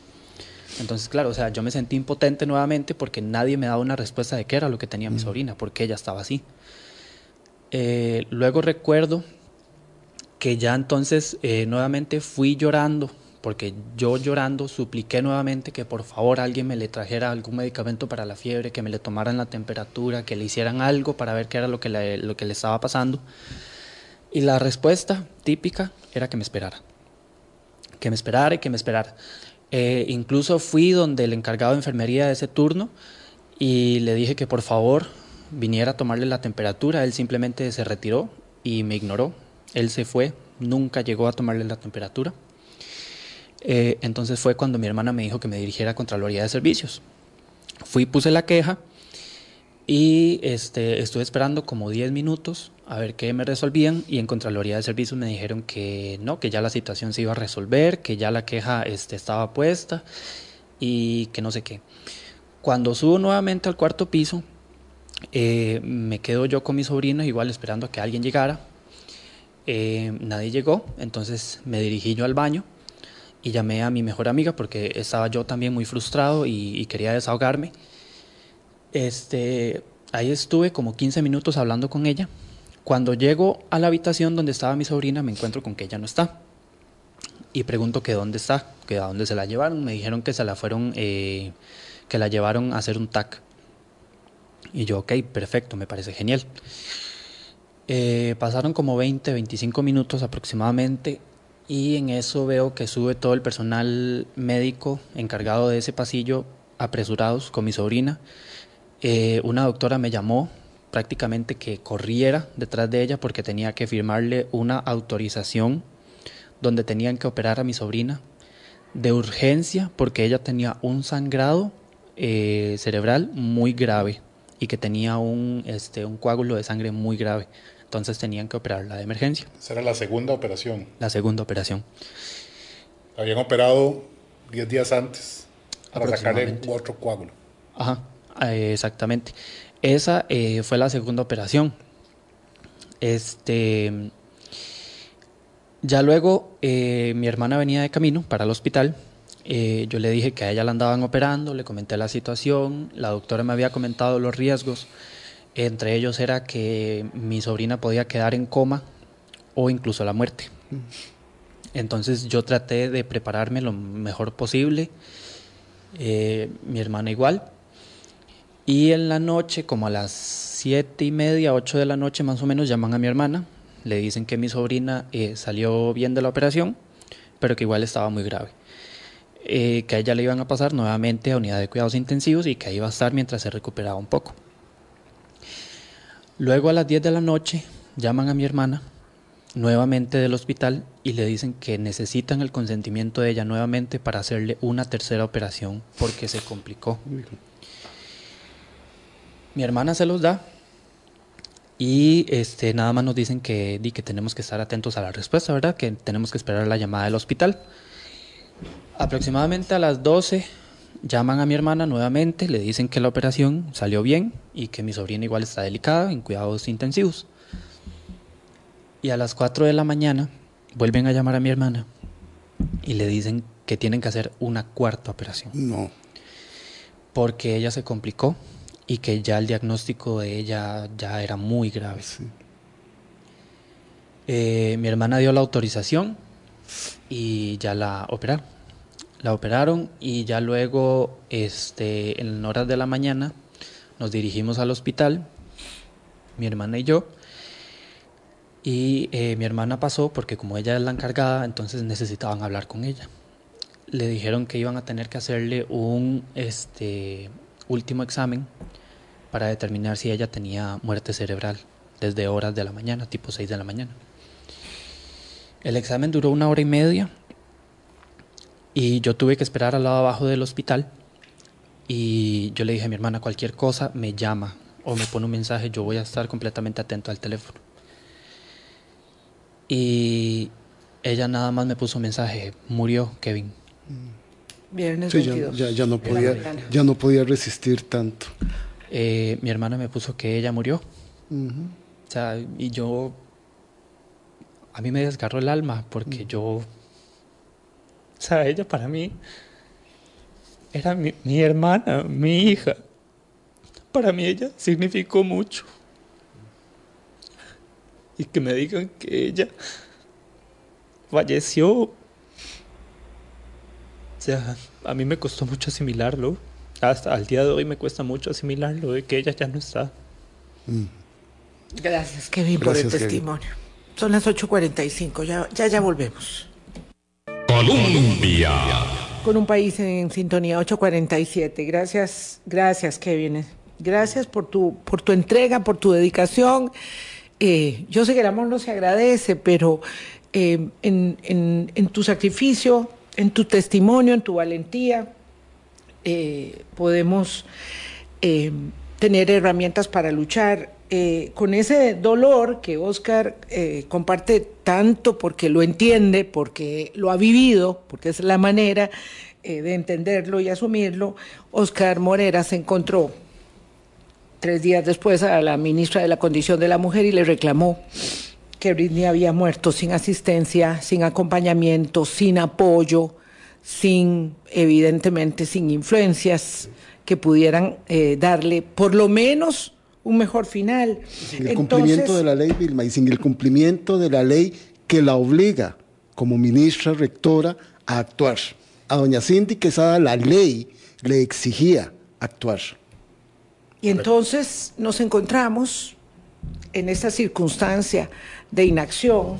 Entonces, claro, o sea, yo me sentí impotente nuevamente porque nadie me daba una respuesta de qué era lo que tenía mi sobrina, porque ella estaba así. Eh, luego recuerdo que ya entonces eh, nuevamente fui llorando, porque yo llorando supliqué nuevamente que por favor alguien me le trajera algún medicamento para la fiebre, que me le tomaran la temperatura, que le hicieran algo para ver qué era lo que le, lo que le estaba pasando. Y la respuesta típica era que me esperara, que me esperara y que me esperara. Eh, incluso fui donde el encargado de enfermería de ese turno y le dije que por favor viniera a tomarle la temperatura. Él simplemente se retiró y me ignoró. Él se fue, nunca llegó a tomarle la temperatura. Eh, entonces fue cuando mi hermana me dijo que me dirigiera a Contraloría de Servicios. Fui, puse la queja y este, estuve esperando como 10 minutos a ver qué me resolvían y en Contraloría de Servicios me dijeron que no, que ya la situación se iba a resolver, que ya la queja este, estaba puesta y que no sé qué. Cuando subo nuevamente al cuarto piso, eh, me quedo yo con mi sobrino igual esperando a que alguien llegara eh, nadie llegó, entonces me dirigí yo al baño y llamé a mi mejor amiga porque estaba yo también muy frustrado y, quería desahogarme. Este, ahí estuve como 15 minutos hablando con ella. Cuando llego a la habitación donde estaba mi sobrina, me encuentro con que ella no está. Y pregunto que dónde está, que a dónde se la llevaron. Me dijeron que se la fueron, eh, que la llevaron a hacer un TAC. Y yo, ok, perfecto, me parece genial. Eh, pasaron como 20, 25 minutos aproximadamente y en eso veo que sube todo el personal médico encargado de ese pasillo apresurados con mi sobrina. Eh, una doctora me llamó prácticamente que corriera detrás de ella porque tenía que firmarle una autorización donde tenían que operar a mi sobrina de urgencia porque ella tenía un sangrado eh, cerebral muy grave y que tenía un, este, un coágulo de sangre muy grave. Entonces tenían que operarla de emergencia. Esa era la segunda operación. La segunda operación. Habían operado 10 días antes para sacarle otro coágulo. Ajá, eh, exactamente. Esa eh, fue la segunda operación. Este, ya luego eh, mi hermana venía de camino para el hospital. yo le dije que a ella la andaban operando, le comenté la situación, la doctora me había comentado los riesgos. Entre ellos era que mi sobrina podía quedar en coma o incluso la muerte. Entonces yo traté de prepararme lo mejor posible. mi hermana igual. Y en la noche, como a las siete y media, ocho de la noche más o menos, llaman a mi hermana. Le dicen que mi sobrina eh, salió bien de la operación, pero que igual estaba muy grave. Eh, que a ella le iban a pasar nuevamente a unidad de cuidados intensivos y que ahí iba a estar mientras se recuperaba un poco. Luego a las 10 de la noche llaman a mi hermana nuevamente del hospital y le dicen que necesitan el consentimiento de ella nuevamente para hacerle una tercera operación porque se complicó. Mi hermana se los da y este, nada más nos dicen que, que tenemos que estar atentos a la respuesta, ¿verdad? Que tenemos que esperar la llamada del hospital. Aproximadamente a las 12 llaman a mi hermana nuevamente, le dicen que la operación salió bien y que mi sobrina igual está delicada en cuidados intensivos. Y a las 4 de la mañana vuelven a llamar a mi hermana y le dicen que tienen que hacer una cuarta operación. No. Porque ella se complicó y que ya el diagnóstico de ella ya era muy grave. Eh, mi hermana dio la autorización y ya la operaron. La operaron y ya luego, este, en horas de la mañana, nos dirigimos al hospital, mi hermana y yo. Y eh, mi hermana pasó porque como ella es la encargada, entonces necesitaban hablar con ella. Le dijeron que iban a tener que hacerle un este, último examen para determinar si ella tenía muerte cerebral desde horas de la mañana, tipo 6 de la mañana. El examen duró una hora y media y yo tuve que esperar al lado abajo del hospital y yo le dije a mi hermana cualquier cosa me llama o me pone un mensaje, yo voy a estar completamente atento al teléfono. Y ella nada más me puso un mensaje, murió Kevin. Viernes sí, ya, ya, no podía, ya no podía resistir tanto. Eh, mi hermana me puso que ella murió. O sea, y yo, a mí me desgarró el alma porque yo, o sea, ella para mí era mi, mi hermana, mi hija. Para mí ella significó mucho. Y que me digan que ella falleció. O sea, a mí me costó mucho asimilarlo hasta al día de hoy me cuesta mucho asimilarlo de que ella ya no está. Mm. Gracias, Kevin, por el testimonio. Son las 8.45, ya, ya, ya volvemos. Colombia. Con un país en sintonía, 8.47. Gracias, gracias, Kevin. Gracias por tu, por tu entrega, por tu dedicación. Eh, yo sé que el amor no se agradece, pero eh, en, en, en tu sacrificio, en tu testimonio, en tu valentía, eh, podemos eh, tener herramientas para luchar eh, con ese dolor que Oscar comparte tanto porque lo entiende, porque lo ha vivido, porque es la manera de entenderlo y asumirlo. Oscar Morera se encontró tres días después a la ministra de la Condición de la Mujer y le reclamó que Britney había muerto sin asistencia, sin acompañamiento, sin apoyo, sin, evidentemente, sin influencias que pudieran eh, darle por lo menos un mejor final. Sin el cumplimiento de la ley, Vilma, y sin el cumplimiento de la ley que la obliga como ministra rectora a actuar. A doña Cindy Quesada la ley le exigía actuar. Y entonces nos encontramos en esta circunstancia de inacción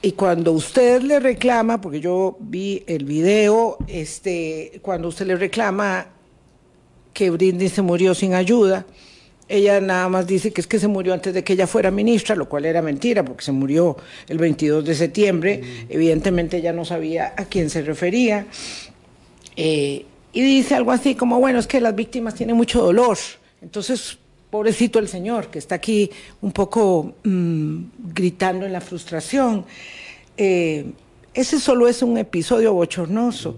y cuando usted le reclama, porque yo vi el video, este, cuando usted le reclama que Britney se murió sin ayuda, ella nada más dice que es que se murió antes de que ella fuera ministra, lo cual era mentira, porque se murió el 22 de septiembre. Evidentemente ella no sabía a quién se refería. Eh, y dice algo así como, bueno, es que las víctimas tienen mucho dolor. Entonces, pobrecito el señor, que está aquí un poco mm, gritando en la frustración. Eh, ese solo es un episodio bochornoso.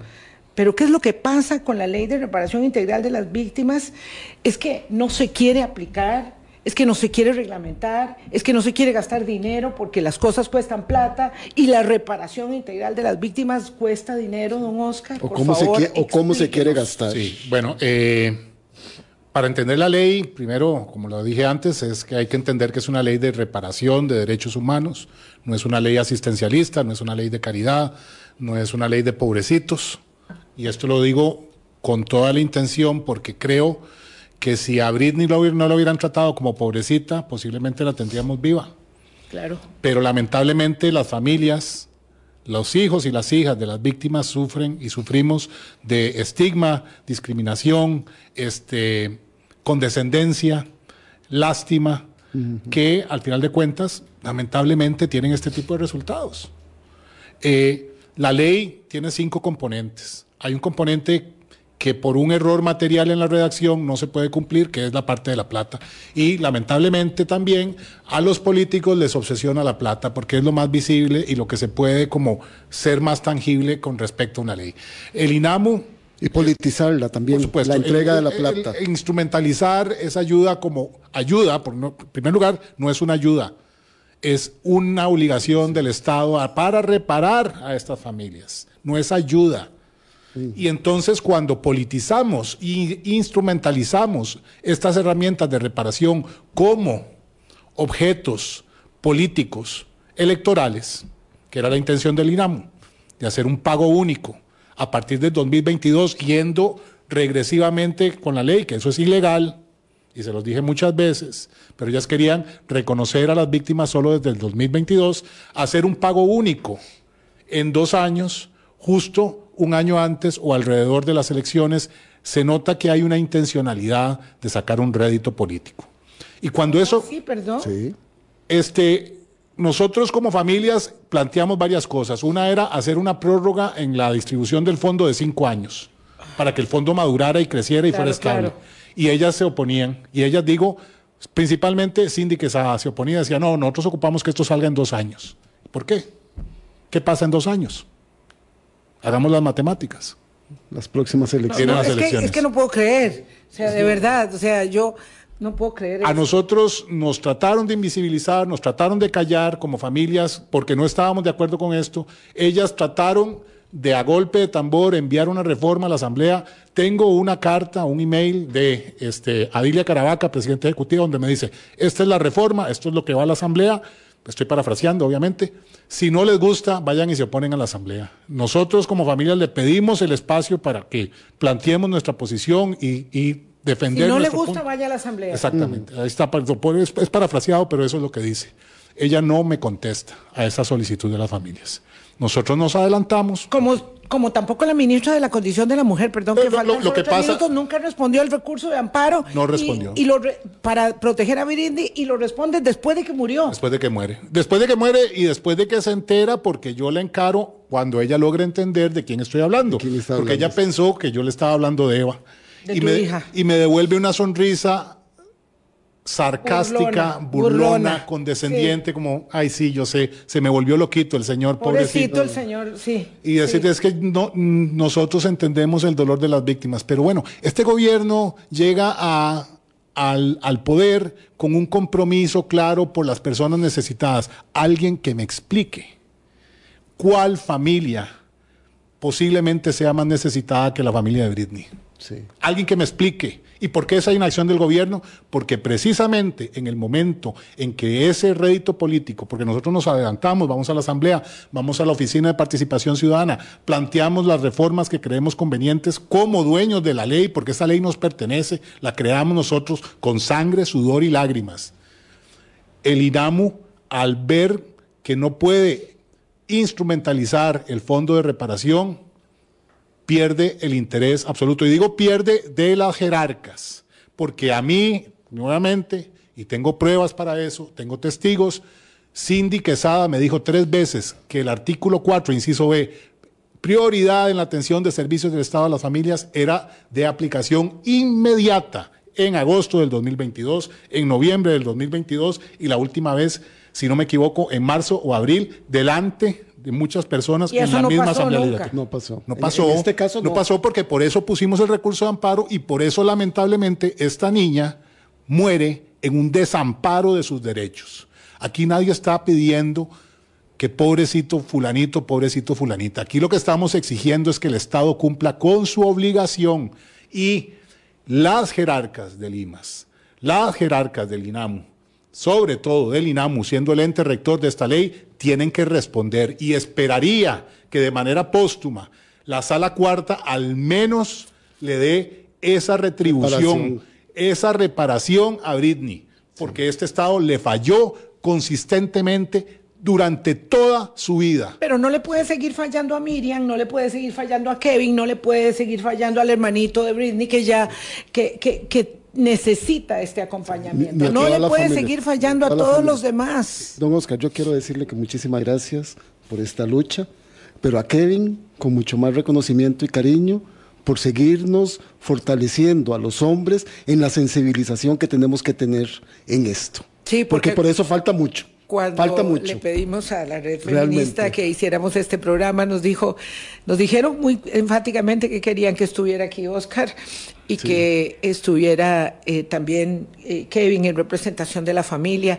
Pero ¿qué es lo que pasa con la ley de reparación integral de las víctimas? Es que no se quiere aplicar, es que no se quiere reglamentar, es que no se quiere gastar dinero porque las cosas cuestan plata y la reparación integral de las víctimas cuesta dinero, don Oscar. O, cómo, se, quiere, o cómo se quiere gastar. Sí, bueno, eh, para entender la ley, primero, como lo dije antes, es que hay que entender que es una ley de reparación de derechos humanos, no es una ley asistencialista, no es una ley de caridad, no es una ley de pobrecitos. Y esto lo digo con toda la intención porque creo que si a Britney no lo hubieran tratado como pobrecita, posiblemente la tendríamos viva. Claro. Pero lamentablemente las familias, los hijos y las hijas de las víctimas sufren y sufrimos de estigma, discriminación, este, condescendencia, lástima, que al final de cuentas, lamentablemente, tienen este tipo de resultados. Eh, la ley tiene cinco componentes. Hay un componente que por un error material en la redacción no se puede cumplir, que es la parte de la plata. Y lamentablemente también a los políticos les obsesiona la plata porque es lo más visible y lo que se puede como ser más tangible con respecto a una ley. El INAMU... Y politizarla también, la entrega de la plata. instrumentalizar esa ayuda como ayuda, por en primer lugar, no es una ayuda, es una obligación del Estado para reparar a estas familias, no es ayuda. Y entonces cuando politizamos e instrumentalizamos estas herramientas de reparación como objetos políticos electorales, que era la intención del INAMU, de hacer un pago único a partir del 2022, yendo regresivamente con la ley, que eso es ilegal, y se los dije muchas veces, pero ellas querían reconocer a las víctimas solo desde el 2022, hacer un pago único en dos años, justo un año antes o alrededor de las elecciones, se nota que hay una intencionalidad de sacar un rédito político. Y cuando eso... Sí, perdón. Sí. Este, nosotros como familias planteamos varias cosas. Una era hacer una prórroga en la distribución del fondo de cinco años, para que el fondo madurara y creciera y fuera estable. Y ellas se oponían. Y ellas, digo, principalmente Cindy Quesada se oponía, decía, no, nosotros ocupamos que esto salga en dos años. ¿Por qué? ¿Qué pasa en dos años? Hagamos las matemáticas. Las próximas elecciones. es, que, es, que, no puedo creer. O sea, de verdad. O sea, yo no puedo creer. A nosotros nos trataron de invisibilizar, nos trataron de callar como familias porque no estábamos de acuerdo con esto. Ellas trataron de a golpe de tambor enviar una reforma a la Asamblea. Tengo una carta, un email de este, Adilia Caravaca, presidente ejecutivo, donde me dice, esta es la reforma, esto es lo que va a la Asamblea. Estoy parafraseando, obviamente. Si no les gusta, vayan y se oponen a la Asamblea. Nosotros como familia le pedimos el espacio para que planteemos nuestra posición y, y defender. Si no le gusta, vaya a la Asamblea. Exactamente. Ahí está, es, es parafraseado, pero eso es lo que dice. Ella no me contesta a esa solicitud de las familias. Nosotros nos adelantamos. Como como tampoco la ministra de la Condición de la Mujer, perdón que lo, lo que pasa, nunca respondió al recurso de amparo. No respondió. Y, lo para proteger a Virindi y lo responde después de que murió. Después de que muere. Después de que muere y después de que se entera, porque yo la encaro cuando ella logra entender de quién estoy hablando. porque ella pensó que yo le estaba hablando de Eva. De y, tu me, hija. y me devuelve una sonrisa sarcástica, burlona, burlona. condescendiente, como, ay, sí, yo sé, se me volvió loquito el señor, pobrecito. pobrecito. el señor, sí. Y decir, sí. es que no, nosotros entendemos el dolor de las víctimas, pero bueno, este gobierno llega a, al, al poder con un compromiso claro por las personas necesitadas. Alguien que me explique cuál familia posiblemente sea más necesitada que la familia de Britney. Sí. Alguien que me explique. ¿Y por qué esa inacción del gobierno? Porque precisamente en el momento en que ese rédito político, porque nosotros nos adelantamos, vamos a la Asamblea, vamos a la Oficina de Participación Ciudadana, planteamos las reformas que creemos convenientes como dueños de la ley, porque esa ley nos pertenece, la creamos nosotros con sangre, sudor y lágrimas. El INAMU, al ver que no puede instrumentalizar el fondo de reparación, pierde el interés absoluto. Y digo pierde de las jerarcas, porque a mí, nuevamente, y tengo pruebas para eso, tengo testigos, Cindy Quesada me dijo tres veces que el artículo 4, inciso B, prioridad en la atención de servicios del Estado a las familias, era de aplicación inmediata en agosto del 2022, en noviembre del 2022 y la última vez, si no me equivoco, en marzo o abril, delante de muchas personas en la misma asamblea. No pasó. No pasó. En, este caso no. no pasó porque por eso pusimos el recurso de amparo y por eso lamentablemente esta niña muere en un desamparo de sus derechos. Aquí nadie está pidiendo que pobrecito fulanito, pobrecito fulanita. Aquí lo que estamos exigiendo es que el Estado cumpla con su obligación y las jerarcas del IMAS, las jerarcas del INAMU, sobre todo del INAMU, siendo el ente rector de esta ley, tienen que responder y esperaría que de manera póstuma la sala cuarta al menos le dé esa retribución, esa reparación a Britney, porque este Estado le falló consistentemente durante toda su vida. Pero no le puede seguir fallando a Miriam, no le puede seguir fallando a Kevin, no le puede seguir fallando al hermanito de Britney que ya que, que, que necesita este acompañamiento. no le puede seguir fallando a todos los demás. Don Oscar, yo quiero decirle que muchísimas gracias por esta lucha, pero a Kevin con mucho más reconocimiento y cariño por seguirnos fortaleciendo a los hombres en la sensibilización que tenemos que tener en esto. Sí, porque, por eso falta mucho. Cuando falta mucho. le pedimos a la red feminista que hiciéramos este programa, nos dijo, nos dijeron muy enfáticamente que querían que estuviera aquí Oscar y que estuviera eh, también eh, Kevin en representación de la familia.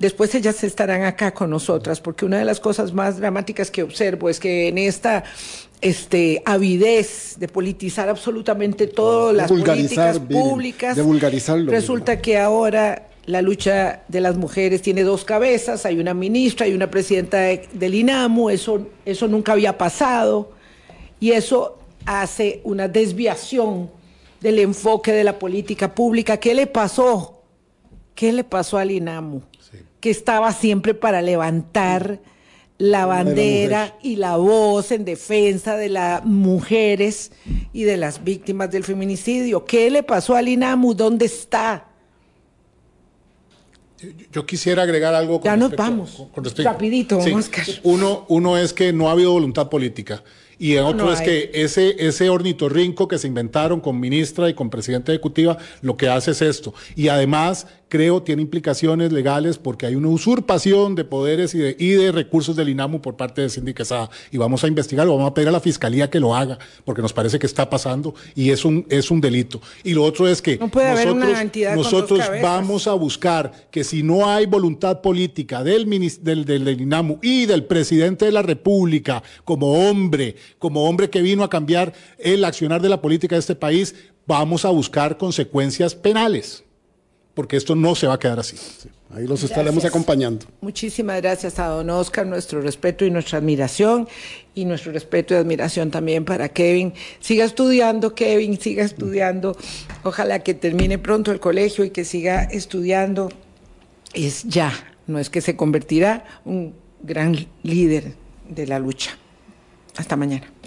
Después ellas estarán acá con nosotras, porque una de las cosas más dramáticas que observo es que en esta este, avidez de politizar absolutamente todas las políticas públicas, de resulta que ahora la lucha de las mujeres tiene dos cabezas, hay una ministra y una presidenta del INAMU, eso, eso nunca había pasado y eso hace una desviación del enfoque de la política pública. ¿Qué le pasó? ¿Qué le pasó al INAMU? Que estaba siempre para levantar la bandera y la voz en defensa de las mujeres y de las víctimas del feminicidio. ¿Qué le pasó al INAMU? ¿Dónde está? Yo quisiera agregar algo. Con ya nos vamos. Rapidito, Oscar. Uno, uno es que no ha habido voluntad política. Y el otro es que ese, ese ornitorrinco que se inventaron con ministra y con presidenta ejecutiva, lo que hace es esto. Y además, creo, tiene implicaciones legales porque hay una usurpación de poderes y de, y de recursos del INAMU por parte de Cindy Quesada. Y vamos a investigarlo, vamos a pedir a la fiscalía que lo haga, porque nos parece que está pasando y es un, es un delito. Y lo otro es que nosotros, nosotros vamos a buscar que si no hay voluntad política del, del, del INAMU y del presidente de la República como hombre, como hombre que vino a cambiar el accionar de la política de este país, vamos a buscar consecuencias penales, porque esto no se va a quedar así. ahí los estaremos acompañando. Muchísimas gracias a don Oscar, nuestro respeto y nuestra admiración, y nuestro respeto y admiración también para Kevin. Siga estudiando, Kevin, siga estudiando. Ojalá que termine pronto el colegio y que siga estudiando. Es ya, no es que se convertirá un gran líder de la lucha. Hasta mañana.